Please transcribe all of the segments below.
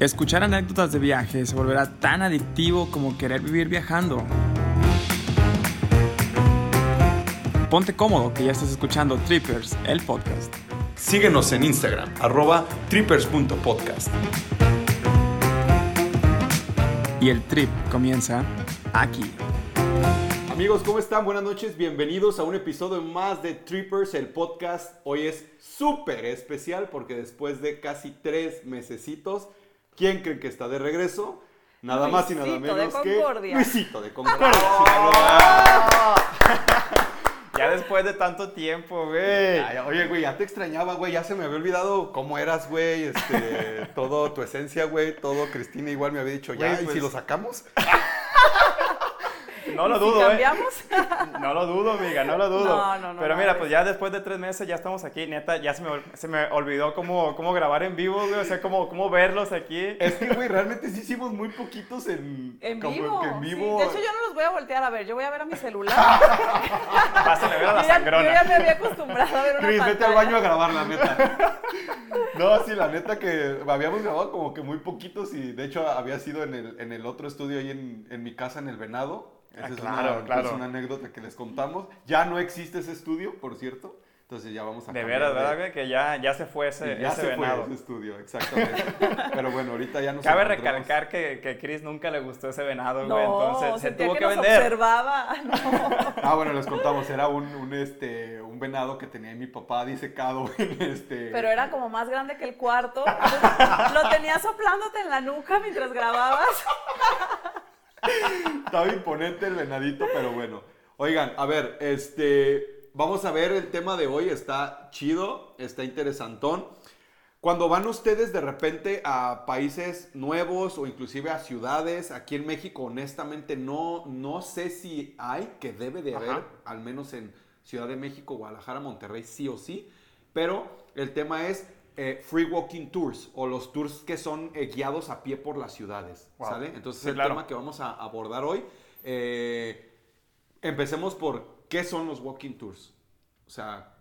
Escuchar anécdotas de viaje se volverá tan adictivo como querer vivir viajando. Ponte cómodo que ya estás escuchando Trippers, el podcast. Síguenos en Instagram, arroba trippers.podcast. Y el trip comienza aquí. Amigos, ¿cómo están? Buenas noches, bienvenidos a un episodio más de Trippers, el podcast. Hoy es súper especial porque después de casi tres mesecitos, ¿quién creen que está de regreso? Nada más y nada Luisito menos de que Concordia. Luisito de Concordia. Ya después de tanto tiempo, güey. Ay, Oye, güey, ya te extrañaba, güey. Ya se me había olvidado cómo eras, güey. Este, todo tu esencia, güey. Todo Cristina igual me había dicho, ya, Güey, ¿y pues- si lo sacamos? No lo ¿Y si dudo, ¿eh? cambiamos? No lo dudo, amiga, no lo dudo. No, no, no, Pero mira, pues ya después de tres meses ya estamos aquí. Neta, ya se me, se me olvidó cómo, cómo grabar en vivo, güey. O sea, cómo, cómo verlos aquí. Es que, güey, realmente sí hicimos muy poquitos en, En como vivo. en sí. vivo. De hecho, yo no los voy a voltear a ver. Yo voy a ver a mi celular. Pásale a ver a la yo, ya, yo ya me había acostumbrado a ver una Cris, vete al baño a grabar, la neta. No, sí, la neta que habíamos grabado como que muy poquitos y de hecho había sido en el, en el otro estudio ahí en, en mi casa, en el Venado. Esa Ah, es, claro, una, claro. es una anécdota que les contamos. Ya no existe ese estudio, por cierto. Entonces ya vamos a De veras, ¿verdad, güey? Que ya, ya se fue ese, ya ese se venado. fue ese estudio, exactamente. Pero bueno, ahorita ya nos Cabe encontramos. recalcar que, que Chris nunca le gustó ese venado, No, güey. Entonces se tuvo que, que, nos vender. observaba. No. Ah, bueno, les contamos, era un, un, este, un venado que tenía mi papá disecado en este... Pero era como más grande que el cuarto. Lo tenía soplándote en la nuca mientras grababas. Estaba imponente el venadito, pero bueno. Oigan, a ver, este, vamos a ver el tema de hoy. Está chido, está interesantón. Cuando van ustedes de repente a países nuevos o inclusive a ciudades, aquí en México, honestamente no, no sé si hay, que debe de haber, Ajá. al menos en Ciudad de México, Guadalajara, Monterrey, sí o sí. Pero el tema es eh, free walking tours o los tours que son eh, guiados a pie por las ciudades, Wow. ¿sale? Entonces Sí, el claro. tema que vamos a abordar hoy. Eh, empecemos por qué son los walking tours. O sea,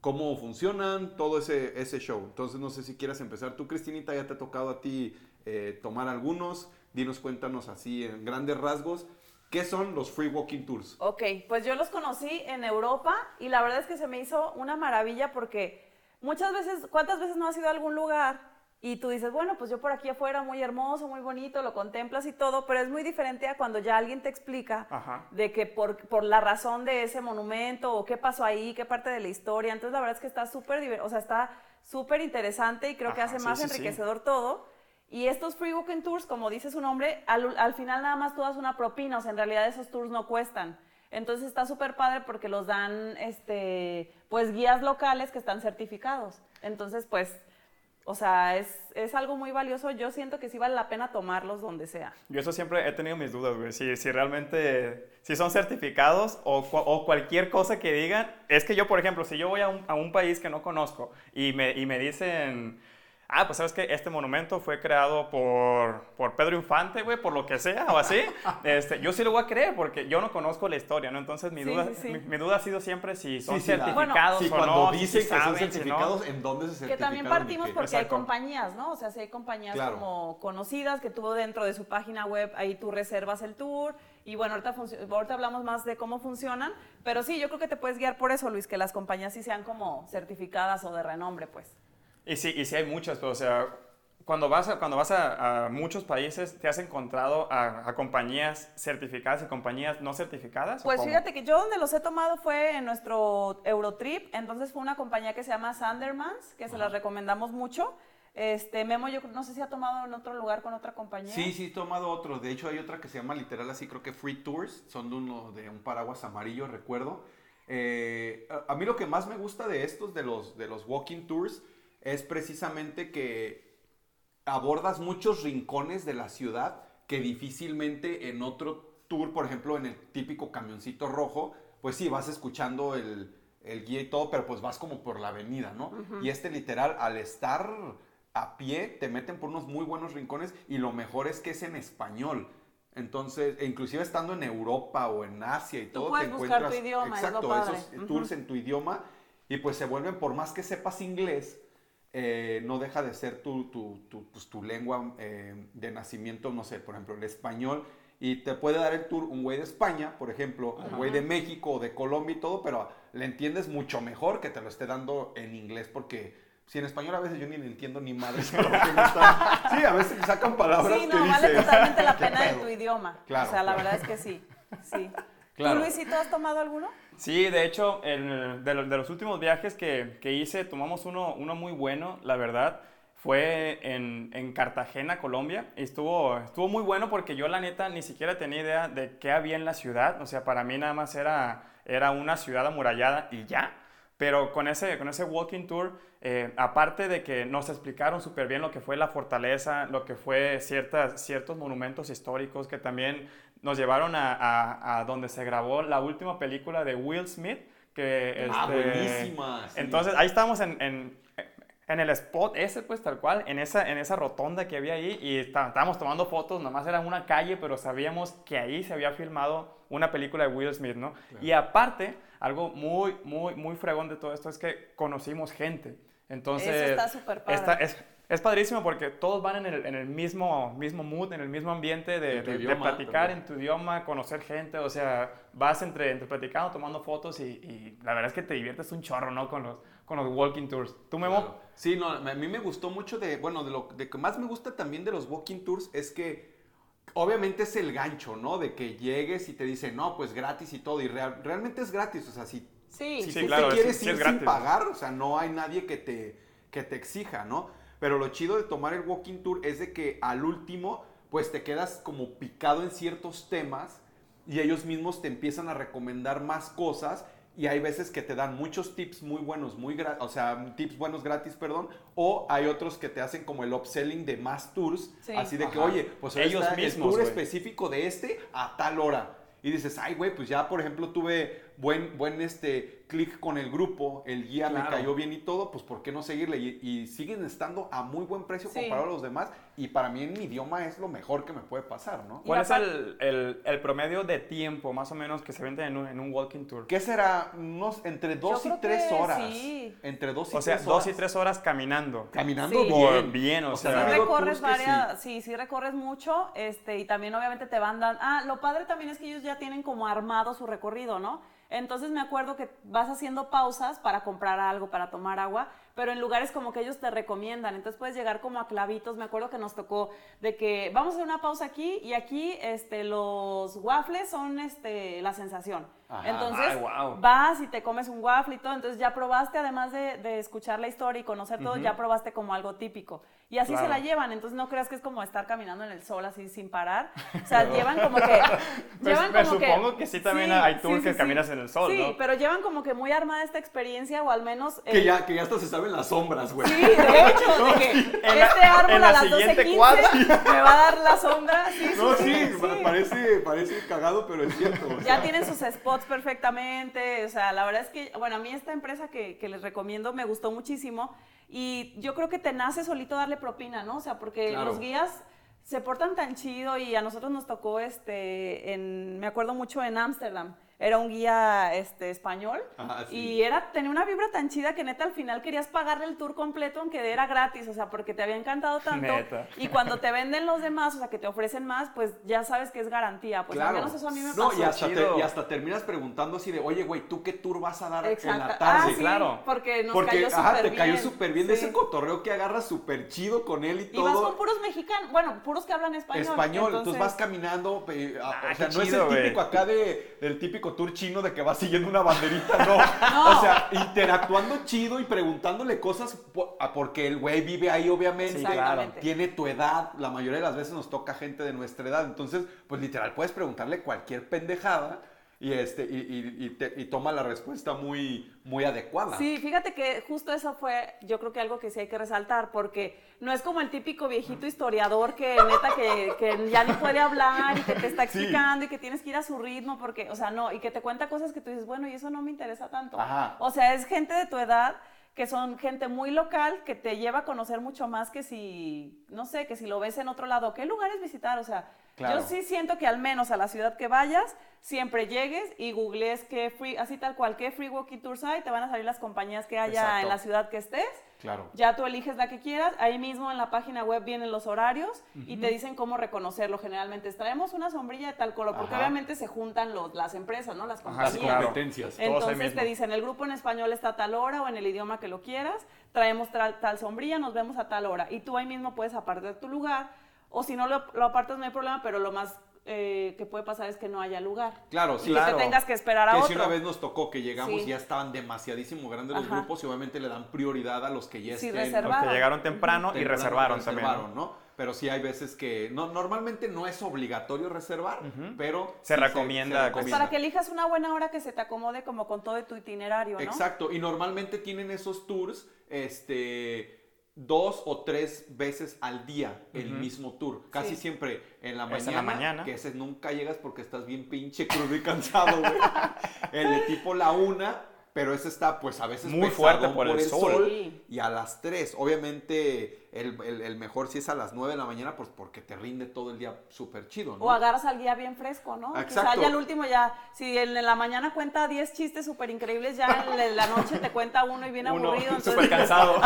cómo funcionan, todo ese, ese show. Entonces, no sé si quieras empezar. Tú, Cristinita, ya te ha tocado a ti eh, tomar algunos. Dinos, cuéntanos así en grandes rasgos. ¿Qué son los free walking tours? Ok, pues yo los conocí en Europa y la verdad es que se me hizo una maravilla porque muchas veces, ¿cuántas veces no has ido a algún lugar y tú dices, bueno, pues yo por aquí afuera, muy hermoso, muy bonito, lo contemplas y todo, pero es muy diferente a cuando ya alguien te explica Ajá. de que por, por la razón de ese monumento o qué pasó ahí, qué parte de la historia. Entonces la verdad es que está súper, o sea, está súper interesante y creo que hace sí, más sí, sí. enriquecedor todo. Y estos free walking tours, como dice su nombre, al, al final nada más tú das una propina, o sea, en realidad esos tours no cuestan. Entonces está súper padre porque los dan, este, pues guías locales que están certificados. Entonces, pues, o sea, es, es algo muy valioso. Yo siento que sí vale la pena tomarlos donde sea. Yo eso siempre he tenido mis dudas, güey. Si, si realmente, si son certificados o, o cualquier cosa que digan. Es que yo, por ejemplo, si yo voy a un, a un país que no conozco y me, y me dicen, ah, pues sabes que este monumento fue creado por, por Pedro Infante, güey, por lo que sea o así, este, yo sí lo voy a creer porque yo no conozco la historia, ¿no? Entonces mi, Sí, duda, sí, sí. Mi, mi duda ha sido siempre si son certificados Sí, o cuando no. si dicen que son saben, si no. certificados, ¿en dónde se Que certificaron? también partimos porque hay compañías, ¿no? O sea, si hay compañías Claro. como conocidas que tú dentro de su página web, ahí tú reservas el tour. Y bueno, ahorita, ahorita hablamos más de cómo funcionan. Pero sí, yo creo que te puedes guiar por eso, Luis, que las compañías sí sean como certificadas o de renombre, pues. Y sí, y sí hay muchas, pero o sea, cuando vas a, cuando vas a, a muchos países, ¿te has encontrado a, a compañías certificadas y compañías no certificadas? Pues fíjate que yo donde los he tomado fue en nuestro Eurotrip, entonces fue una compañía que se llama Sandermans, que se las recomendamos mucho. Este, Memo, yo no sé si ha tomado en otro lugar con otra compañía. Sí, sí, he tomado otro. De hecho, hay otra que se llama literal así, creo que Free Tours. Son de uno de un paraguas amarillo, recuerdo. Eh, a, a mí lo que más me gusta de estos, de los, de los walking tours, es precisamente que abordas muchos rincones de la ciudad que difícilmente en otro tour, por ejemplo, en el típico camioncito rojo, pues sí, vas escuchando el, el guía y todo, pero pues vas como por la avenida, ¿no? Y este literal, al estar a pie, te meten por unos muy buenos rincones y lo mejor es que es en español. Entonces, e inclusive estando en Europa o en Asia y Tú todo, puedes te buscar tu encuentras idioma, es lo exacto, padre. esos tours en tu idioma y pues se vuelven por más que sepas inglés, eh, no deja de ser tu, tu, tu, pues, tu lengua eh, de nacimiento, no sé, por ejemplo, el español. Y te puede dar el tour un güey de España, por ejemplo, un güey de México o de Colombia y todo, pero le entiendes mucho mejor que te lo esté dando en inglés porque si en español a veces yo ni le entiendo ni madre. Sí, a veces sacan palabras sí, que no, vale dices, totalmente la "¿Qué pena de pedo?". tu idioma. Claro, o sea, la claro. verdad es que sí. Sí. Claro. ¿Tú, Luisito, has tomado alguno? Sí, de hecho, el- de, los, de los últimos viajes que, que hice, tomamos uno, uno muy bueno, la verdad. Fue en, en Cartagena, Colombia. Y estuvo, estuvo muy bueno porque yo, la neta, ni siquiera tenía idea de qué había en la ciudad. O sea, para mí nada más era, era una ciudad amurallada y ya. Pero con ese, con ese walking tour, eh, aparte de que nos explicaron súper bien lo que fue la fortaleza, lo que fue ciertas, ciertos monumentos históricos que también nos llevaron a, a- a donde se grabó la última película de Will Smith. Que, Ah, este, buenísima, sí. Entonces ahí estábamos en, en, en el spot ese, pues tal cual, en esa, en esa rotonda que había ahí y está- estábamos tomando fotos, nomás era una calle, pero sabíamos que ahí se había filmado una película de Will Smith, ¿no? Y aparte, algo muy, muy, muy fregón de todo esto es que conocimos gente. Entonces, Eso está súper padre. es, es padrísimo porque todos van en el, en el mismo, mismo mood, en el mismo ambiente de, de- de idioma platicar también. en tu idioma, conocer gente, o sea, vas entre, entre platicando, tomando fotos y, y la verdad es que te diviertes un chorro, ¿no? Con los, con los walking tours. ¿Tú, Memo? Claro. Sí, no, a mí me gustó mucho de, bueno, de lo de que más me gusta también de los walking tours es que obviamente es el gancho, ¿no? De que llegues y te dicen, no, pues gratis y todo, y real- realmente es gratis, o sea, si, Sí. si Sí, tú claro, te es- quieres sí ir sin pagar, o sea, no hay nadie que te, que te exija, ¿no? Pero lo chido de tomar el walking tour es de que al último, pues te quedas como picado en ciertos temas y ellos mismos te empiezan a recomendar más cosas y hay veces que te dan muchos tips muy buenos, muy o sea, tips buenos gratis, perdón, o hay otros que te hacen como el upselling de más tours, Sí. así de que, Ajá. oye, pues Ellos mismos, el tour güey. específico de este a tal hora. Y dices, ay, güey, pues ya, por ejemplo, tuve buen, buen este, clic con el grupo, el guía me Claro. cayó bien y todo, pues ¿por qué no seguirle? Y, y siguen estando a muy buen precio Sí. comparado a los demás. Y para mí en mi idioma es lo mejor que me puede pasar, ¿no? ¿Cuál es el, el, el promedio de tiempo más o menos que se vende en un, en un walking tour? ¿Qué será? Unos entre dos y creo tres que horas. sí. Entre dos y O sea, tres dos horas. y tres horas caminando. Caminando Sí. bien. Bien, o sea, sea, recorres varias, sí. sí, recorres mucho, este, y también obviamente te van dando, ah, lo padre también es que ellos ya tienen como armado su recorrido, ¿no? Entonces me acuerdo que vas haciendo pausas para comprar algo, para tomar agua, pero en lugares como que ellos te recomiendan, entonces puedes llegar como a clavitos, me acuerdo que nos tocó de que vamos a hacer una pausa aquí y aquí este, los waffles son este, la sensación. Ajá. Entonces Ay, guau. vas y te comes un waffle y todo, entonces ya probaste, además de, de escuchar la historia y conocer todo, ya probaste como algo típico. Y así se Claro. la llevan, entonces no creas que es como estar caminando en el sol así sin parar. O sea, llevan como que... llevan me como supongo que sí también hay tours que caminas en el sol, Sí, ¿no? pero llevan como que muy armada esta experiencia o al menos... Que eh, ya, que ya hasta se saben las sombras, güey. Sí, de hecho, de que En la- este árbol en la a las siguiente 12.15 cuadra. me va a dar la sombra. Sí, sí, No, sí, sí, sí. pa- Parece, parece cagado, pero es cierto. o Ya sea. tienen sus spots perfectamente, o sea, la verdad es que, bueno, a mí esta empresa que, que les recomiendo me gustó muchísimo y yo creo que te nace solito darle propina, ¿no? O sea, porque Claro. los guías se portan tan chido y a nosotros nos tocó, este, en, me acuerdo mucho en Ámsterdam, era un guía este, español sí. y era, tenía una vibra tan chida que neta al final querías pagarle el tour completo aunque era gratis, o sea, porque te había encantado tanto. Neta. Y cuando te venden los demás, o sea, que te ofrecen más, pues ya sabes que es garantía. Pues al menos eso a mí me no, pasó. y hasta, te, y hasta terminas preguntando así de, oye, güey, ¿tú qué tour vas a dar en la tarde? Ah, sí, claro. porque nos Porque cayó ajá, te bien. cayó súper bien de Sí. ese cotorreo que agarras súper chido con él y Y vas todo. con puros mexicanos, bueno, puros que hablan español. Español, entonces, vas caminando, Ah, o sea, no es el típico acá de, del típico tour chino de que vas siguiendo una banderita, no. No. O sea, interactuando chido y preguntándole cosas porque el güey vive ahí, obviamente. Sí. Tiene tu edad, la mayoría de las veces nos toca gente de nuestra edad, entonces, pues literal, puedes preguntarle cualquier pendejada y, este, y, y- y te- y toma la respuesta muy, muy adecuada. Sí, fíjate que justo eso fue, yo creo que algo que sí hay que resaltar, porque no es como el típico viejito historiador que neta que, que ya ni puede hablar y que te está Sí. explicando y que tienes que ir a su ritmo, porque, o sea, no, y que te cuenta cosas que tú dices, bueno, y eso no me interesa tanto. Ajá. O sea, es gente de tu edad que son gente muy local que te lleva a conocer mucho más que si, no sé, que si lo ves en otro lado, ¿qué lugares visitar? O sea, Claro. Yo sí siento que al menos a la ciudad que vayas, siempre llegues y googlees qué free, así tal cual, qué free walking tours hay, te van a salir las compañías que haya Exacto. en la ciudad que estés. Claro. Ya tú eliges la que quieras, ahí mismo en la página web vienen los horarios y te dicen cómo reconocerlo. Generalmente traemos una sombrilla de tal color, porque Ajá. obviamente se juntan los, las empresas, ¿no? Las Ajá, Las compañías. claro. competencias. Entonces te dicen, el grupo en español está a tal hora o en el idioma que lo quieras, traemos tal, tal sombrilla, nos vemos a tal hora. Y tú ahí mismo puedes apartar tu lugar, o si no lo, lo apartas no hay problema, pero lo más eh, que puede pasar es que no haya lugar. Claro, Y sí. que Claro. te tengas que esperar a Que otro. si una vez nos tocó que llegamos Sí. y ya estaban demasiadísimo grandes los Ajá. grupos y obviamente le dan prioridad a los que ya Sí, estén reservaron. Los que llegaron temprano y temprano, reservaron, también. reservaron, ¿no? Pero sí hay veces que no, normalmente no es obligatorio reservar, pero Se sí recomienda. Pues para que elijas una buena hora que se te acomode como con todo tu itinerario, ¿no? Exacto, y normalmente tienen esos tours, este, dos o tres veces al día el mismo tour. Casi Sí. siempre en la mañana. en la mañana. Que ese nunca llegas porque estás bien pinche crudo y cansado, güey. el de tipo la una, pero ese está pues a veces Muy fuerte por el sol. Sí. Y a las 3, obviamente el, el- el mejor si es a las 9 de la mañana, pues porque te rinde todo el día súper chido, ¿no? O agarras al guía bien fresco, ¿no? Exacto. Quizá ya el último ya, si en la mañana cuenta 10 chistes súper increíbles, ya en la noche te cuenta uno y bien Uno aburrido. súper cansado.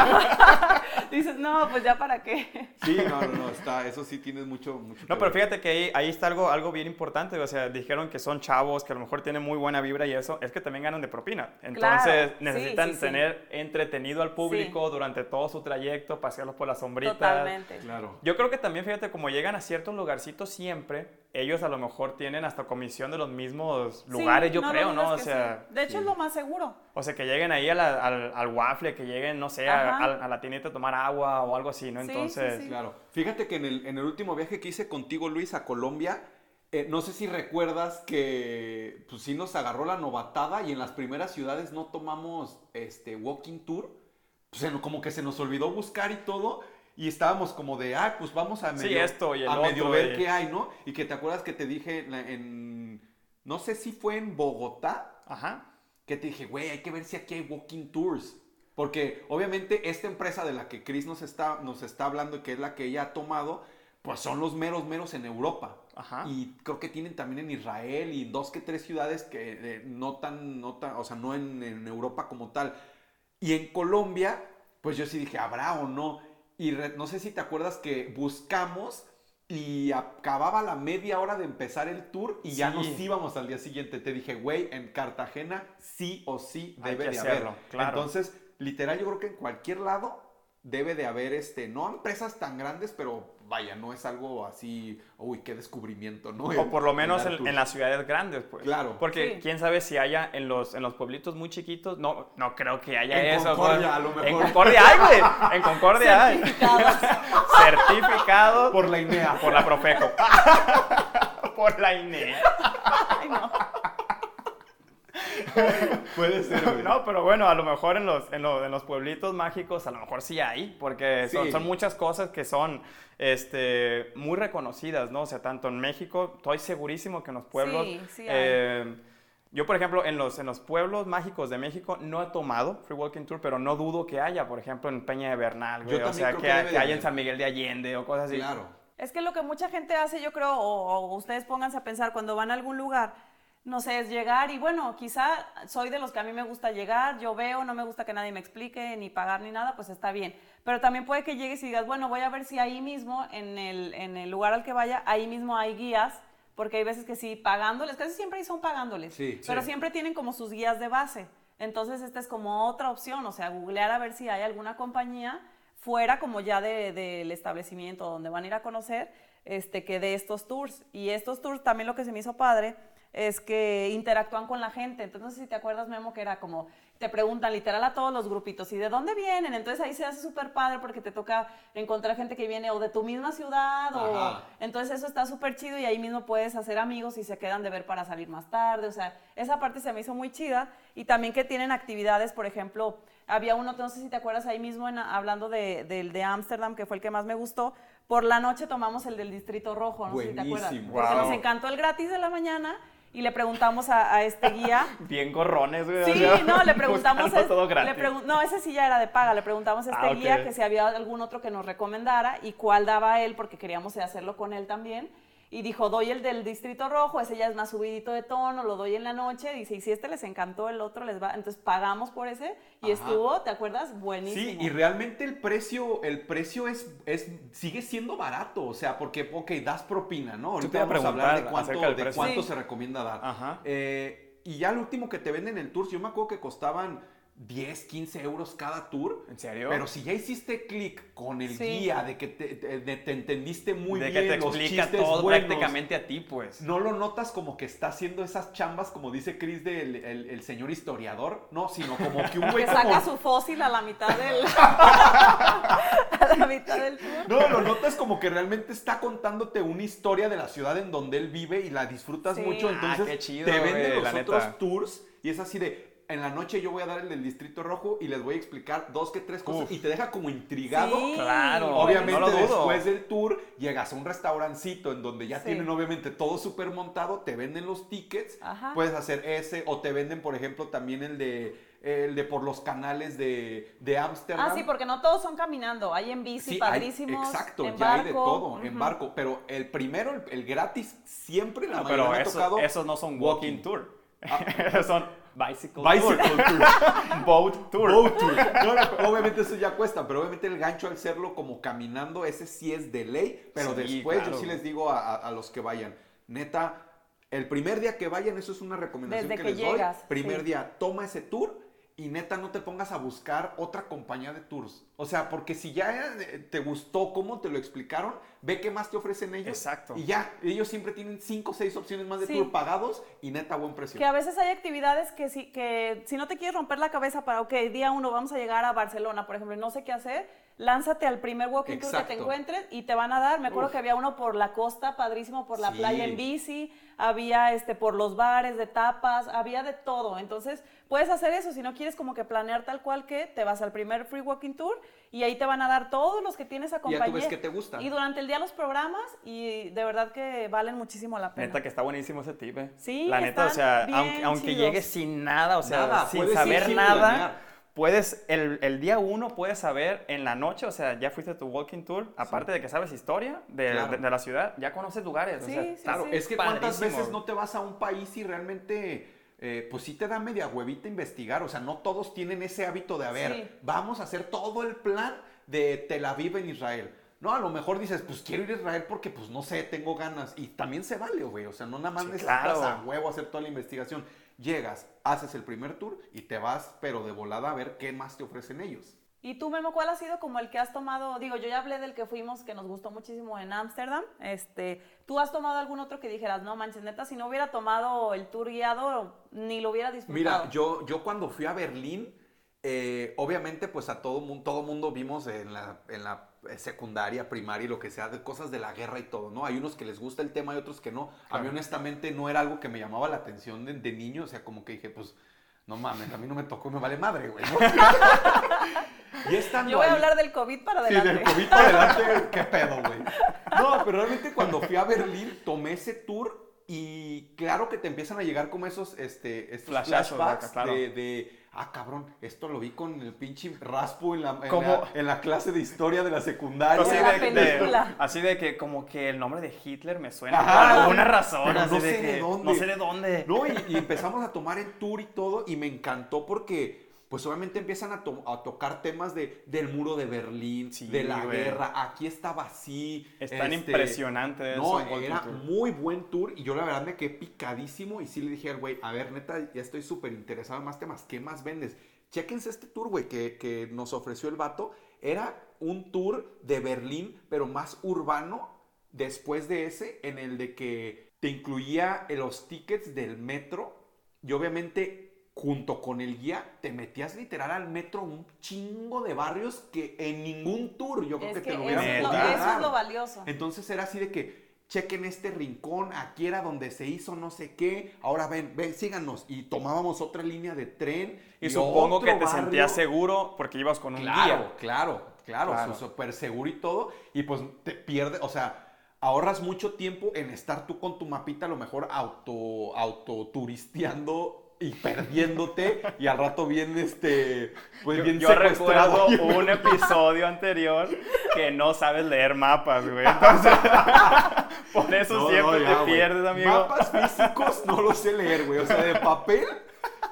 dices, no, pues ya para qué. Sí, no, no, no, está, eso sí tienes mucho, mucho No, pero ver. fíjate que ahí, ahí está algo, algo bien importante. O sea, dijeron que son chavos, que a lo mejor tienen muy buena vibra y eso. Es que también ganan de propina. Entonces, Claro, sí, necesitan sí, sí. tener entretenido al público durante todo su trayecto, pasearlos por las sombritas. Totalmente. Claro. Yo creo que también, fíjate, como llegan a ciertos lugarcitos siempre, ellos a lo mejor tienen hasta comisión de los mismos Sí, lugares, yo no creo, ¿no? O sea, sí. De hecho, sí. es lo más seguro. o sea, que lleguen ahí a la- al, al waffle, que lleguen, no sé, a, a- a la tiendita a tomar agua o algo así, ¿no? Sí, sí, Entonces, sí. Claro. Fíjate que en el, en el último viaje que hice contigo, Luis, a Colombia, eh, no sé si recuerdas que pues sí nos agarró la novatada y en las primeras ciudades no tomamos este walking tour. Pues como que se nos olvidó buscar y todo. Y estábamos como de, ah, pues vamos a Sí, medio, esto y el a medio ver qué hay, ¿no? Y que te acuerdas que te dije en- no sé si fue en Bogotá, ajá. que te dije, güey, hay que ver si aquí hay walking tours. Porque obviamente esta empresa de la que Chris nos está, nos está hablando y que es la que ella ha tomado, pues son los meros meros en Europa. Ajá. Y creo que tienen también en Israel y dos que tres ciudades que eh, no tan, no tan, o sea, no en, en Europa como tal. Y en Colombia, pues yo sí dije, ¿habrá o no? Y re- no sé si te acuerdas que buscamos y acababa la media hora de empezar el tour y ya Sí. nos íbamos al día siguiente. Te dije, güey, en Cartagena sí o sí debe de hacerlo, haber. claro. Entonces, literal, yo creo que en cualquier lado debe de haber, este, no empresas tan grandes, pero vaya, no es algo así, uy, qué descubrimiento, ¿no? O por lo menos en, las ciudades grandes, pues. Claro. Porque Sí. quién sabe si haya en los, en los pueblitos muy chiquitos. No, no creo que haya En eso. Concordia, pues. a lo mejor. En Concordia hay, güey. En Concordia hay. Certificado Por la INEA. por la Profeco. por la INE. Ay, no. Puede ser, güey. No, pero bueno, a lo mejor en los, en los, en los pueblitos mágicos, a lo mejor sí hay, porque son, Sí. son muchas cosas que son este, muy reconocidas, ¿no? O sea, tanto en México, estoy segurísimo que en los pueblos... Sí, sí hay. eh, yo, por ejemplo, en los, en los pueblos mágicos de México no he tomado Free Walking Tour, pero no dudo que haya, por ejemplo, en Peña de Bernal, güey, o sea, que, que debe que de hay en. San Miguel de Allende o cosas así. Claro. Es que lo que mucha gente hace, yo creo, o, o ustedes pónganse a pensar cuando van a algún lugar, no sé, es llegar y bueno, quizá soy de los que a mí me gusta llegar, yo veo, no me gusta que nadie me explique, ni pagar ni nada, pues está bien. Pero también puede que llegues y digas, bueno, voy a ver si ahí mismo, en el, en el lugar al que vaya, ahí mismo hay guías, porque hay veces que sí, pagándoles, casi siempre son pagándoles, Sí. pero Sí. siempre tienen como sus guías de base. Entonces, esta es como otra opción, o sea, googlear a ver si hay alguna compañía fuera como ya de- del establecimiento donde van a ir a conocer, este, que de estos tours. Y estos tours también lo que se me hizo padre es que interactúan con la gente. Entonces, si te acuerdas, Memo, que era como, te preguntan literal a todos los grupitos, ¿y de dónde vienen? Entonces ahí se hace súper padre porque te toca encontrar gente que viene o de tu misma ciudad o... Entonces eso está súper chido y ahí mismo puedes hacer amigos y se quedan de ver para salir más tarde. O sea, esa parte se me hizo muy chida. Y también que tienen actividades, por ejemplo, había uno, no sé si te acuerdas ahí mismo, en- hablando de- del de Ámsterdam, que fue el que más me gustó. Por la noche tomamos el del Distrito Rojo, no sé si te acuerdas. Buenísimo. Porque Wow. nos encantó el gratis de la mañana y le preguntamos a, a este guía. Bien gorrones, güey. o Sí, sea, no, le preguntamos. buscando es- todo le pregun- no, ese sí ya era de paga. Le preguntamos a este Ah, guía que si había algún otro que nos recomendara y cuál daba él, porque queríamos hacerlo con él también. Y dijo, doy el del Distrito Rojo, ese ya es más subidito de tono, lo doy en la noche, dice, y si este les encantó, el otro les va, entonces pagamos por ese y Ajá. estuvo, ¿te acuerdas? Buenísimo. Sí, y realmente el precio, el precio es, es, sigue siendo barato, o sea, porque, ok, das propina, ¿no? Ahorita te iba a vamos a hablar de cuánto, de cuánto Sí. se recomienda dar. Ajá. Eh, y ya lo último que te venden en tours, yo me acuerdo que costaban 10, 15 euros cada tour. ¿En serio? Pero si ya hiciste clic con el Sí. guía, de que te, te- de- te entendiste muy de bien, que te los explica chistes todo buenos, prácticamente a ti, pues. no lo notas como que está haciendo esas chambas, como dice Chris, del el, el señor historiador, no, sino como que un güey que saca su fósil a la mitad del... a la mitad del tour. No, lo notas como que realmente está contándote una historia de la ciudad en donde él vive y la disfrutas Sí. mucho. Ah, Entonces qué chido, te venden los la otros neta. tours y es así de. En la noche yo voy a dar el del Distrito Rojo y les voy a explicar dos que tres cosas Uf. y te deja como intrigado. Sí, Claro, Obviamente no después del tour llegas a un restaurancito en donde ya Sí. tienen obviamente todo súper montado, te venden los tickets, Ajá. puedes hacer ese o te venden por ejemplo también el de el de por los canales de de Ámsterdam. Ah, sí, porque no todos son caminando, hay en bici, Sí, hay- padrísimos, exacto, en ya hay de todo, en barco. Pero el primero, el, el gratis, siempre la No, mayoría pero me ha eso- tocado. esos no son walking. walking tour. Ah. Esos son bicycle, Bicycle tour. tour. Boat tour. Boat tour. No, no, obviamente eso ya cuesta, pero obviamente el gancho al hacerlo como caminando, ese sí es de ley. Pero Sí, después claro. yo sí les digo a, a- a los que vayan, neta, el primer día que vayan, eso es una recomendación Desde que, que les llegas, doy. Primer sí. día, toma ese tour. Y neta, no te pongas a buscar otra compañía de tours. O sea, porque si ya eh, te gustó cómo te lo explicaron, ve qué más te ofrecen ellos. Exacto. Y ya, ellos siempre tienen cinco o seis opciones más de Sí. tour pagados y neta buen precio. Que a veces hay actividades que si, que si no te quieres romper la cabeza para, ok, día uno vamos a llegar a Barcelona, por ejemplo, y no sé qué hacer, lánzate al primer walking tour que te encuentres y te van a dar. Me acuerdo Uf. que había uno por la costa, padrísimo, por la Sí. playa en bici, había este por los bares de tapas, había de todo. Entonces, puedes hacer eso. Si no quieres como que planear tal cual que te vas al primer free walking tour y ahí te van a dar todos los que tienes a Y ya tú compañía. ves que te gustan. Y durante el día los programas y de verdad que valen muchísimo la pena. Neta que está buenísimo ese tip, eh. Sí, La neta, o sea, aunque, llegues sin nada, o sea, Nada, sin saber sin nada, planear. Puedes, el, el día uno puedes saber en la noche, o sea, ya fuiste a tu walking tour, aparte de que sabes historia de, Claro. de- de la ciudad, ya conoces lugares, Sí, o sea, sí, Claro, sí. es que cuántas veces no te vas a un país y realmente, eh, pues sí te da media huevita investigar. O sea, no todos tienen ese hábito de, a ver, Sí. vamos a hacer todo el plan de Tel Aviv en Israel. No, a lo mejor dices, pues quiero ir a Israel porque, pues no sé, tengo ganas. Y también se vale, güey. O sea, no nada más Sí, necesitas claro. a huevo hacer toda la investigación. Llegas, haces el primer tour y te vas, pero de volada a ver qué más te ofrecen ellos. ¿Y tú, Memo, cuál ha sido como el que has tomado? Digo, yo ya hablé del que fuimos, que nos gustó muchísimo en Ámsterdam. Este, ¿Tú has tomado algún otro que dijeras, no manches, neta, si no hubiera tomado el tour guiado, ni lo hubiera disfrutado? Mira, yo, yo cuando fui a Berlín, eh, obviamente pues a todo mundo, todo mundo vimos en la, en la eh, secundaria, primaria y lo que sea, de cosas de la guerra y todo, ¿no? Hay unos que les gusta el tema y otros que no. A mí honestamente no era algo que me llamaba la atención de, de niño, o sea, como que dije, pues, no mames, a mí no me tocó, me vale madre, güey. ¿no? y estando Yo voy a hablar del COVID para Sí, adelante. del COVID para adelante, qué pedo, güey. No, pero realmente cuando fui a Berlín, tomé ese tour y claro que te empiezan a llegar como esos, este, estos Flashazos, flashbacks acá, claro. de, de, ah, cabrón, esto lo vi con el pinche raspo en la, en, la, en la clase de historia de la secundaria. Así De así que como que el nombre de Hitler me suena Ajá. por alguna razón. Pero así no de sé de que dónde. No sé de dónde. No, y, y empezamos a tomar el tour y todo, y me encantó porque, pues obviamente empiezan a, to- a tocar temas de, del muro de Berlín, Sí, de la güey. guerra, aquí estaba así. Es tan este, impresionante eso, No, era muy buen tour, y yo la verdad me quedé picadísimo, y sí le dije al güey, a ver, neta, ya estoy súper interesado en más temas, ¿qué más vendes? Chéquense este tour, güey, que, que nos ofreció el vato. Era un tour de Berlín, pero más urbano, después de ese, en el de que te incluía los tickets del metro y obviamente junto con el guía te metías literal al metro un chingo de barrios que en ningún tour yo creo Es que, que te lo eso, hubieran es lo, podido eso es dar. lo valioso. Entonces era así de que chequen este rincón, aquí era donde se hizo no sé qué, ahora ven, ven, síganos. Y tomábamos otra línea de tren. Y supongo que te barrio. sentías seguro porque ibas con un Claro, guía. claro, claro, Claro. súper seguro y todo. Y pues te pierdes, o sea, ahorras mucho tiempo en estar tú con tu mapita, a lo mejor auto, autoturisteando y perdiéndote y al rato bien, este, pues Yo, bien yo secuestrado. recuerdo un episodio anterior que no sabes leer mapas, güey. Entonces, Por eso No, siempre no, ya, te güey. pierdes, amigo. Mapas físicos no los sé leer, güey. O sea, de papel,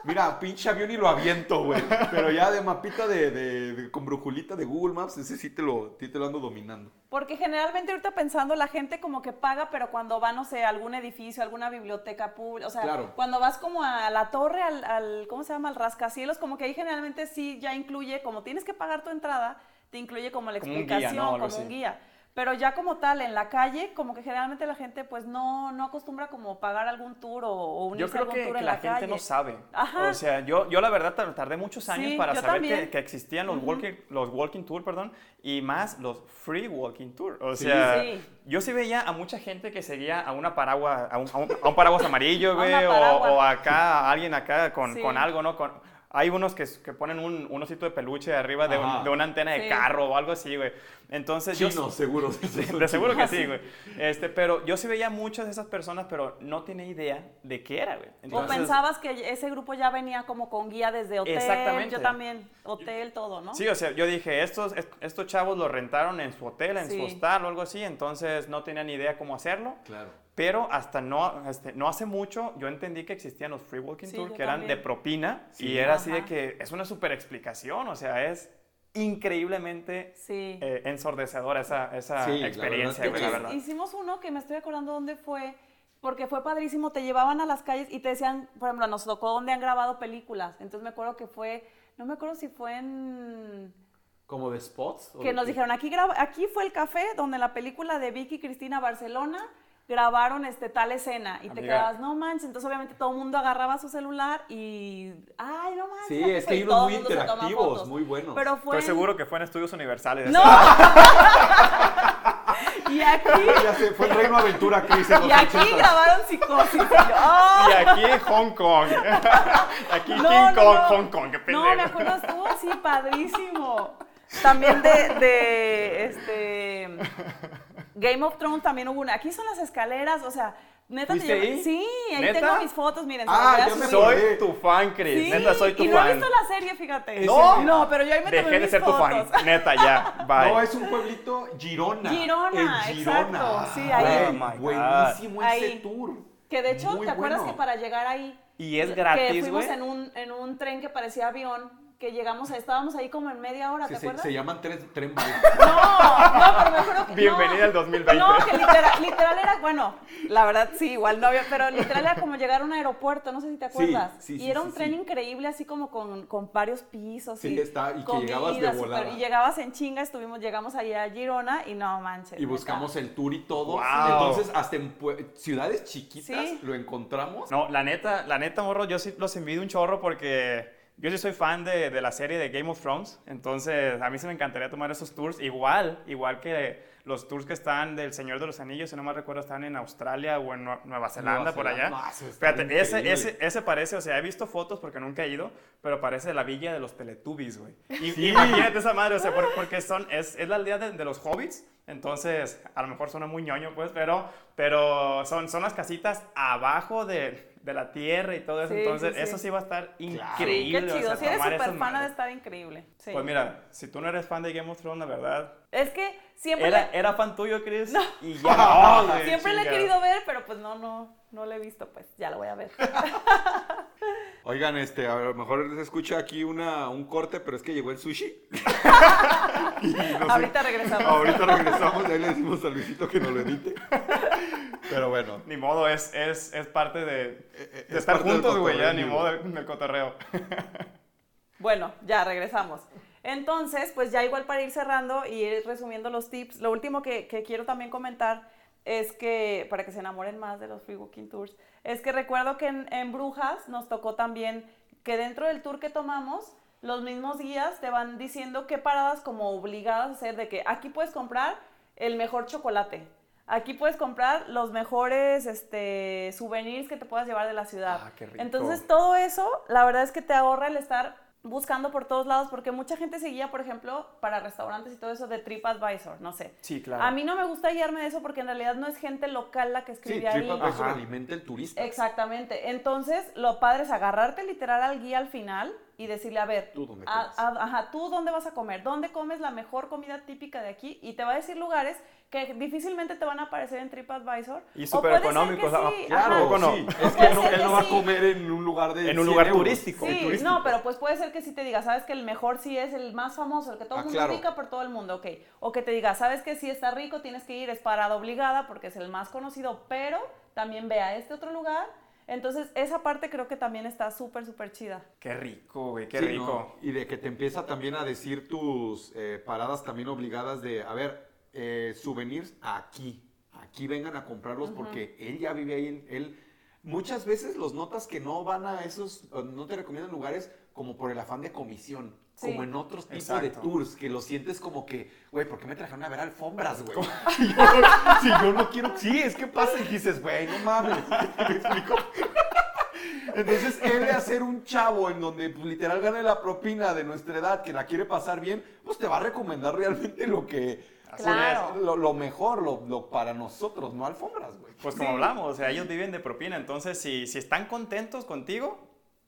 mira, pinche avión y lo aviento, güey. Pero ya de mapita de, de- de- con brujulita de Google Maps, ese sí te lo, sí te lo ando dominando. Porque generalmente ahorita pensando, la gente como que paga, pero cuando va, no sé, a algún edificio, alguna biblioteca pública, o sea, Claro. cuando vas como a la torre, al, al- ¿cómo se llama? Al rascacielos, como que ahí generalmente sí ya incluye, como tienes que pagar tu entrada, te incluye como la Como un guía, explicación, como un guía. Pero ya como tal, en la calle, como que generalmente la gente pues no, no acostumbra como pagar algún tour o, o unirse Yo a creo algún que, tour que en la, la, gente no sabe. Ajá. O sea, yo, yo la verdad tar- tardé muchos años Sí, para saber que, existían los, walking, los walking tour, perdón, y más los free walking tour. O Sí. sea, Sí. yo sí veía a mucha gente que seguía a una paragua, a un, a un- a un paraguas amarillo, A güey, o, acá, a alguien acá con, Sí. con algo, ¿no? Con, hay unos que, que ponen un, un osito de peluche arriba de, un- de una antena de Sí. carro o algo así, güey. Entonces yo... Chino, seguro. De seguro que sí, güey. Este, pero yo sí veía muchas de esas personas, pero no tenía idea de qué era, güey. O pensabas que ese grupo ya venía como con guía desde hotel, Exactamente. yo también, hotel, todo, ¿no? Sí, o sea, yo dije, estos, est- estos chavos lo rentaron en su hotel, en Sí. su hostal o algo así, entonces no tenían idea cómo hacerlo. Claro. Pero hasta no, este, no hace mucho yo entendí que existían los free walking Sí, tour yo que eran también. de propina Sí. y era así de Ajá. que es una super explicación, o sea, es increíblemente Sí. eh, ensordecedora esa, esa Sí, la experiencia, verdad güey, es la que verdad. Hicimos uno que me estoy acordando dónde fue, porque fue padrísimo, te llevaban a las calles y te decían, por ejemplo, nos tocó dónde han grabado películas. Entonces me acuerdo que fue, no me acuerdo si fue en... ¿Como de spots? ¿O Que nos qué? dijeron, aquí, graba- aquí fue el café donde la película de Vicky Cristina Barcelona grabaron este tal escena y te quedabas, no manches, entonces obviamente todo el mundo agarraba su celular y, ay, no manches. Sí, es fue", que hay unos muy se interactivos, fotos. muy buenos. Pero fue Estoy en- seguro que fue en estudios universales. No. y aquí, Ya sé, fue el Reino Aventura los y aquí 80s. grabaron psicosis. Y yo, ¡ah! Y aquí Hong Kong. aquí No, King no, Kong, no. Hong Kong, qué pendejo. No, me acuerdo, estuvo así padrísimo. También de, de este Game of Thrones también hubo una. Aquí son las escaleras, o sea, neta te ¿Fuiste llevo- ahí? Sí, ahí ¿Neta? tengo mis fotos, miren, Ah, a me. Soy tu fan, Chris. Sí, Neta, soy tu y no fan. he visto la serie, fíjate. No. No, pero yo ahí me tomé Dejé de mis ser tu fan. fotos. Neta, ya. Bye. No, es un pueblito Girona. Girona, En Girona. exacto, sí, ahí. Oh my God. Buenísimo ese Ahí. tour. Que de hecho, Muy ¿te acuerdas bueno. que para llegar ahí Y es que gratis, fuimos güey. en un, en un tren que parecía avión, que llegamos, a- estábamos ahí como en media hora, Sí, ¿te se, acuerdas? se llaman tres, tren. No, no, pero me acuerdo que. Bienvenida no. al 2020. No, que literal, literal era, bueno, la verdad sí, igual no había, pero literal era como llegar a un aeropuerto, no sé si te acuerdas. sí, sí, y era un sí. tren increíble, así como con, con varios pisos. Sí, y está, y que llegabas de volada. y llegabas en chinga, estuvimos, llegamos allá a Girona y no manches. Y buscamos el tour y todo. Wow. Entonces, hasta en ciudades chiquitas Sí. lo encontramos. No, la neta, la neta, morro, yo sí los envidio un chorro porque yo sí soy fan de, de la serie de Game of Thrones. Entonces, a mí sí me encantaría tomar esos tours. Igual, igual que los tours que están del Señor de los Anillos, si no me recuerdo, están en Australia o en Nue- Nueva Zelanda, Nueva por allá. Zelanda. No, eso está Fíjate, ese, ese, ese parece, o sea, he visto fotos porque nunca he ido, pero parece la villa de los Teletubbies, güey. Y- Sí. Imagínate esa madre, o sea, por- porque son, es, es la aldea de, de los hobbits, entonces, a lo mejor suena muy ñoño, pues, pero, pero son, son las casitas abajo de, de la tierra y todo eso, Sí, entonces, sí, sí. eso sí va a estar increíble. qué o chido. sea, si eres súper fan, ha de estar increíble. Sí. Pues mira, si tú no eres fan de Game of Thrones, la verdad, es que siempre, era, le, era fan tuyo, Chris, y ya no, güey, siempre le he querido ver, pero pues no, no, no lo he visto, pues ya lo voy a ver. Oigan, este, a lo mejor se escucha aquí una, un corte, pero es que llegó el sushi. No sé- Ahorita regresamos. Ahorita regresamos y ahí le decimos a Luisito que nos lo edite. Pero bueno. Ni modo, es, es, es parte de, de es estar parte juntos, güey, ya, ni modo del, del cotorreo. Bueno, ya regresamos. Entonces, pues ya igual para ir cerrando y ir resumiendo los tips, lo último que, que quiero también comentar es que, para que se enamoren más de los Free Walking Tours, es que recuerdo que en, en Brujas nos tocó también que dentro del tour que tomamos, los mismos guías te van diciendo qué paradas como obligadas a hacer de que aquí puedes comprar el mejor chocolate. Aquí puedes comprar los mejores este, souvenirs que te puedas llevar de la ciudad. Ah, qué rico. Entonces, todo eso, la verdad es que te ahorra el estar buscando por todos lados, porque mucha gente se guía, por ejemplo, para restaurantes y todo eso de TripAdvisor, no sé. Sí, claro. A mí no me gusta guiarme de eso porque en realidad no es gente local la que Sí, escribe ahí. TripAdvisor alimenta el turista. Exactamente. Entonces, lo padre es agarrarte literal al guía al final y decirle, a ver, Tú dónde a- a- ajá, tú dónde vas a comer, dónde comes la mejor comida típica de aquí y te va a decir lugares que difícilmente te van a aparecer en TripAdvisor. Y O súper puede ser económicos, que sí, Claro, no? sí. Es que él no, él va sí. a comer en un lugar de En un 100 lugar euros. turístico. Sí, turístico. no, pero pues puede ser que sí te diga, sabes que el mejor sí es el más famoso, el que todo el Ah, mundo claro. ubica por todo el mundo, ok. O que te diga, sabes que sí está rico, tienes que ir, es parada obligada porque es el más conocido, pero también ve a este otro lugar. Entonces, esa parte creo que también está súper, súper chida. Qué rico, güey, qué Sí, rico. ¿no? Y de que te empieza también a decir tus eh, paradas también obligadas de, a ver, eh, souvenirs aquí. Aquí vengan a comprarlos porque él ya vive ahí. en- Él, muchas veces los notas que no van a esos, no te recomiendan lugares como por el afán de comisión. Sí. Como en otros tipos Exacto. de tours, que lo sientes como que, güey, ¿por qué me trajeron a ver alfombras, güey? si, yo no, si yo no quiero, sí, es que pasa y dices, güey, no mames. ¿Me explico? Entonces, él de hacer un chavo en donde pues, literal gane la propina de nuestra edad, que la quiere pasar bien, pues te va a recomendar realmente lo que... Así Claro. es. Lo, lo mejor, lo, lo para nosotros, no alfombras, güey. Pues como hablamos, o sea, ellos viven de propina, entonces si, si están contentos contigo,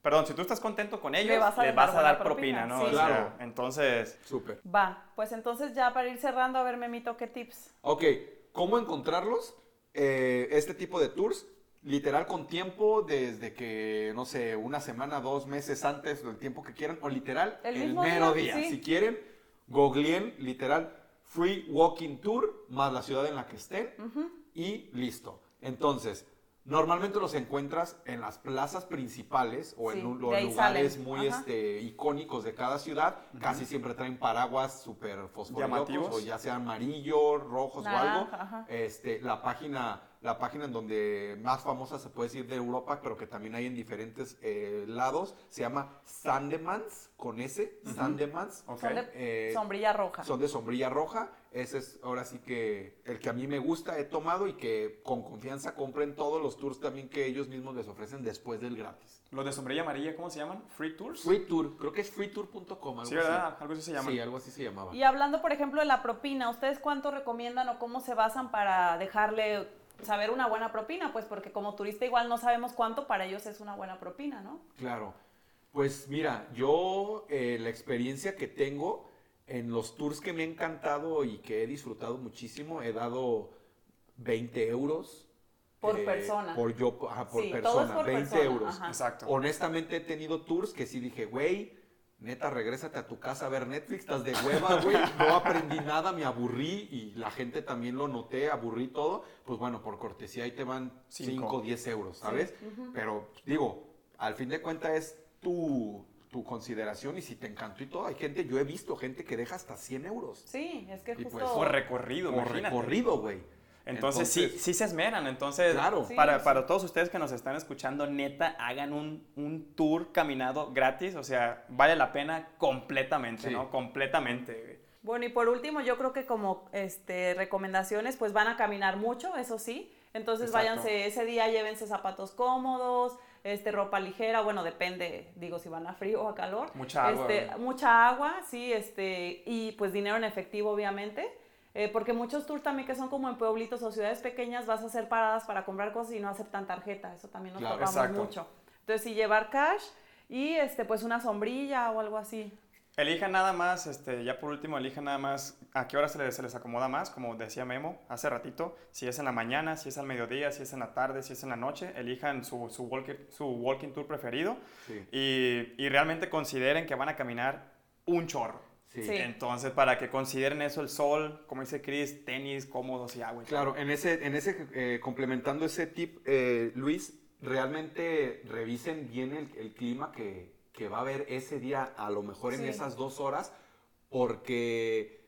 perdón, si tú estás contento con ellos, Le vas a les dar vas a dar propina, propina, ¿no? sí. O sea, Claro. entonces, Súper. Va, pues entonces ya para ir cerrando, a ver, Memito, ¿qué tips? Ok, ¿cómo encontrarlos? Eh, este tipo de tours, literal con tiempo, desde que, no sé, una semana, dos meses antes, el tiempo que quieran, o literal, El el, mismo mero día, día. sí. Si quieren, googleen, literal, Free Walking Tour, más la ciudad en la que estén, y listo. Entonces, normalmente los encuentras en las plazas principales o Sí, en un- los lugares salen. muy Ajá. este, icónicos de cada ciudad. Casi siempre traen paraguas súper fosforilocos, Llamativos. o ya sea amarillo, rojos o algo. Ajá. Este, la página, la página en donde más famosa se puede decir de Europa, pero que también hay en diferentes eh, lados, se llama Sandemans, con S, Sandemans. ok. Son de Eh, sombrilla roja. Son de sombrilla roja. Ese es ahora sí que el que a mí me gusta, he tomado y que con confianza compren todos los tours también que ellos mismos les ofrecen después del gratis. Los de sombrilla amarilla, ¿cómo se llaman? ¿Free Tours? Free Tour, creo que es freetour.com. sí, así. ¿verdad? Algo así se llama. Sí, algo así se llamaba. Y hablando, por ejemplo, de la propina, ¿ustedes cuánto recomiendan o cómo se basan para dejarle saber una buena propina? Pues porque como turista igual no sabemos cuánto para ellos es una buena propina, ¿no? Claro. Pues mira, yo eh, la experiencia que tengo en los tours que me ha encantado y que he disfrutado muchísimo, he dado 20 euros. Por persona. Por yo, ajá, por Sí, todo persona, es por 20 persona, euros. ajá. Exacto. Honestamente he tenido tours que sí dije, güey, neta, regrésate a tu casa a ver Netflix, estás de hueva, güey. No aprendí nada, me aburrí y la gente también lo noté, aburrí todo. Pues bueno, por cortesía ahí te van Cinco. 5 o 10 euros, ¿sabes? Pero digo, al fin de cuentas es tu, tu consideración y si te encantó y todo, hay gente, yo he visto gente que deja hasta 100 euros Sí, es que Y justo... pues, Por recorrido, por imagínate. recorrido, güey. Entonces, sí, sí se esmeran. Entonces, Claro. Sí, para, sí. para todos ustedes que nos están escuchando, neta, hagan un, un tour caminado gratis. O sea, vale la pena completamente, Sí. ¿no? Completamente. güey. Bueno, y por último, yo creo que como este, recomendaciones, pues van a caminar mucho, eso sí. Entonces Exacto. váyanse ese día, llévense zapatos cómodos, este, ropa ligera, bueno, depende, digo, si van a frío o a calor. Mucha agua, Este, mucha agua, sí, este, y pues dinero en efectivo, obviamente. eh, porque muchos tours también que son como en pueblitos o ciudades pequeñas, vas a hacer paradas para comprar cosas y no aceptan tarjeta. Eso también nos Claro. mucho. Entonces, sí, llevar cash y este, pues una sombrilla o algo así. Elijan nada más, este, ya por último, elijan nada más a qué hora se les, se les acomoda más, como decía Memo hace ratito, si es en la mañana, si es al mediodía, si es en la tarde, si es en la noche, elijan su, su, walking, su walking tour preferido Sí. y, y realmente consideren que van a caminar un chorro. Sí. Sí. Entonces, para que consideren eso, el sol, como dice Chris, tenis cómodos y agua. y Claro, en ese, en ese eh, complementando ese tip, eh, Luis, realmente revisen bien el, el clima que, que va a haber ese día, a lo mejor en Sí. esas dos horas, porque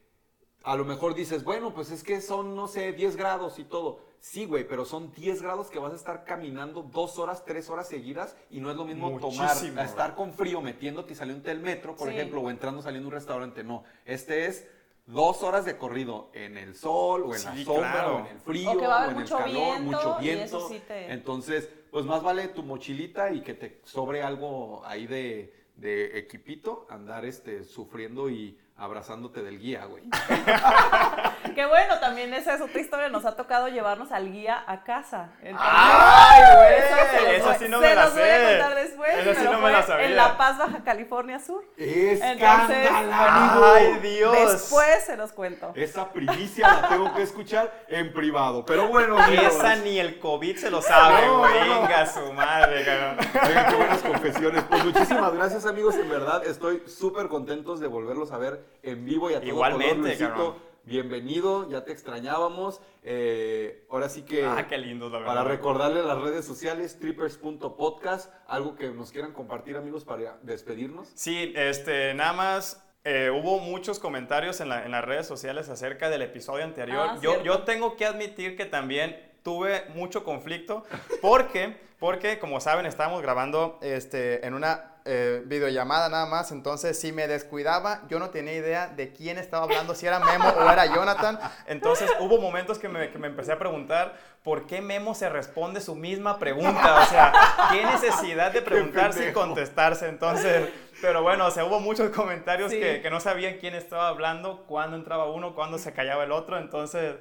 a lo mejor dices, bueno, pues es que son, no sé, 10 grados y todo. Sí, güey, pero son 10 grados que vas a estar caminando dos horas, tres horas seguidas y no es lo mismo tomar, a estar con frío metiéndote y saliendo del metro, por Sí. ejemplo, o entrando saliendo de un restaurante. No, este es dos horas de corrido en el sol o en la sombra claro. o en el frío O que va a haber o en mucho el calor, viento, mucho y viento. eso sí te- Entonces, pues más vale tu mochilita y que te sobre algo ahí de, de equipito, andar este, sufriendo y abrazándote del guía, güey. Qué bueno, también esa es otra historia. Nos ha tocado llevarnos al guía a casa. Entonces, ¡Ay, güey! eso se sí no se me la los voy a sé. contar después. Eso sí no me la sabía. En La Paz, Baja California Sur. ¡Escándalo! ¡Ay, Dios! Después se los cuento. Esa primicia la tengo que escuchar en privado. Pero bueno, amigos. Esa ni el COVID se lo sabe, No, güey. no, no. Venga, su madre, cabrón. Oigan, qué buenas confesiones. Pues muchísimas gracias, amigos. En verdad, estoy súper contentos de volverlos a ver en vivo y a todo Igualmente, color, Luisito. cabrón. Bienvenido, ya te extrañábamos. Eh, ahora sí que. Ah, qué lindo, la verdad. Para recordarle las redes sociales, trippers.podcast, algo que nos quieran compartir, amigos, para despedirnos. Sí, este, nada más. eh, hubo muchos comentarios en, la- en las redes sociales acerca del episodio anterior. Ah, yo, yo tengo que admitir que también tuve mucho conflicto porque, porque como saben, estábamos grabando este, en una eh, videollamada nada más, entonces si me descuidaba, yo no tenía idea de quién estaba hablando, si era Memo o era Jonathan. Entonces hubo momentos que me, que me empecé a preguntar por qué Memo se responde su misma pregunta. O sea, ¿qué necesidad de preguntar sin pendejo. contestarse? Entonces, pero bueno, o sea, hubo muchos comentarios Sí. que, que no sabían quién estaba hablando, cuándo entraba uno, cuándo se callaba el otro. Entonces,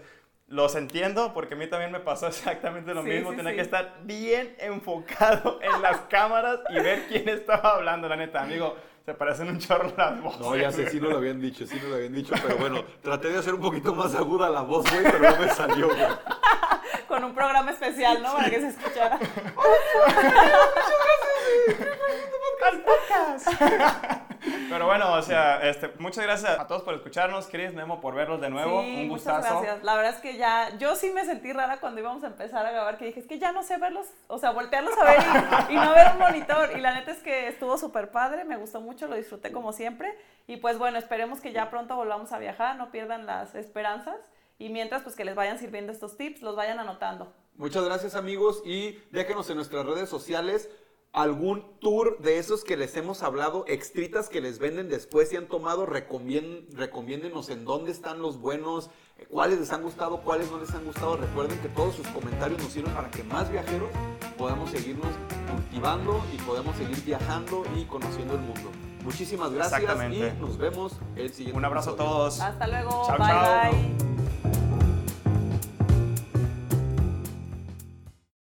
los entiendo porque a mí también me pasó exactamente lo Sí, mismo. sí, Tenía sí. que estar bien enfocado en las cámaras y ver quién estaba hablando, la neta, amigo. Se parecen un chorro las voces. No, ya sé, sí nos lo habían dicho, sí nos lo habían dicho, pero bueno, traté de hacer un poquito más aguda la voz, güey, pero no me salió, güey. Con un programa especial, ¿no? Para que se escuchara. Pero bueno, o sea, este, muchas gracias a todos por escucharnos, Chris, Memo, por verlos de nuevo. Sí, un muchas gustazo. gracias. La verdad es que ya, yo sí me sentí rara cuando íbamos a empezar a grabar, que dije, es que ya no sé verlos, o sea, voltearlos a ver y, y no ver un monitor. Y la neta es que estuvo súper padre, me gustó mucho, lo disfruté como siempre. Y pues bueno, esperemos que ya pronto volvamos a viajar, no pierdan las esperanzas. Y mientras, pues que les vayan sirviendo estos tips, los vayan anotando. Muchas gracias amigos y déjenos en nuestras redes sociales algún tour de esos que les hemos hablado, extritas que les venden después y han tomado, recomien- recomiéndenos en dónde están los buenos, cuáles les han gustado, cuáles no les han gustado. Recuerden que todos sus comentarios nos sirven para que más viajeros podamos seguirnos cultivando y podamos seguir viajando y conociendo el mundo. Muchísimas gracias y nos vemos el siguiente Un abrazo a todos. Hasta luego, Chao, bye chao. bye.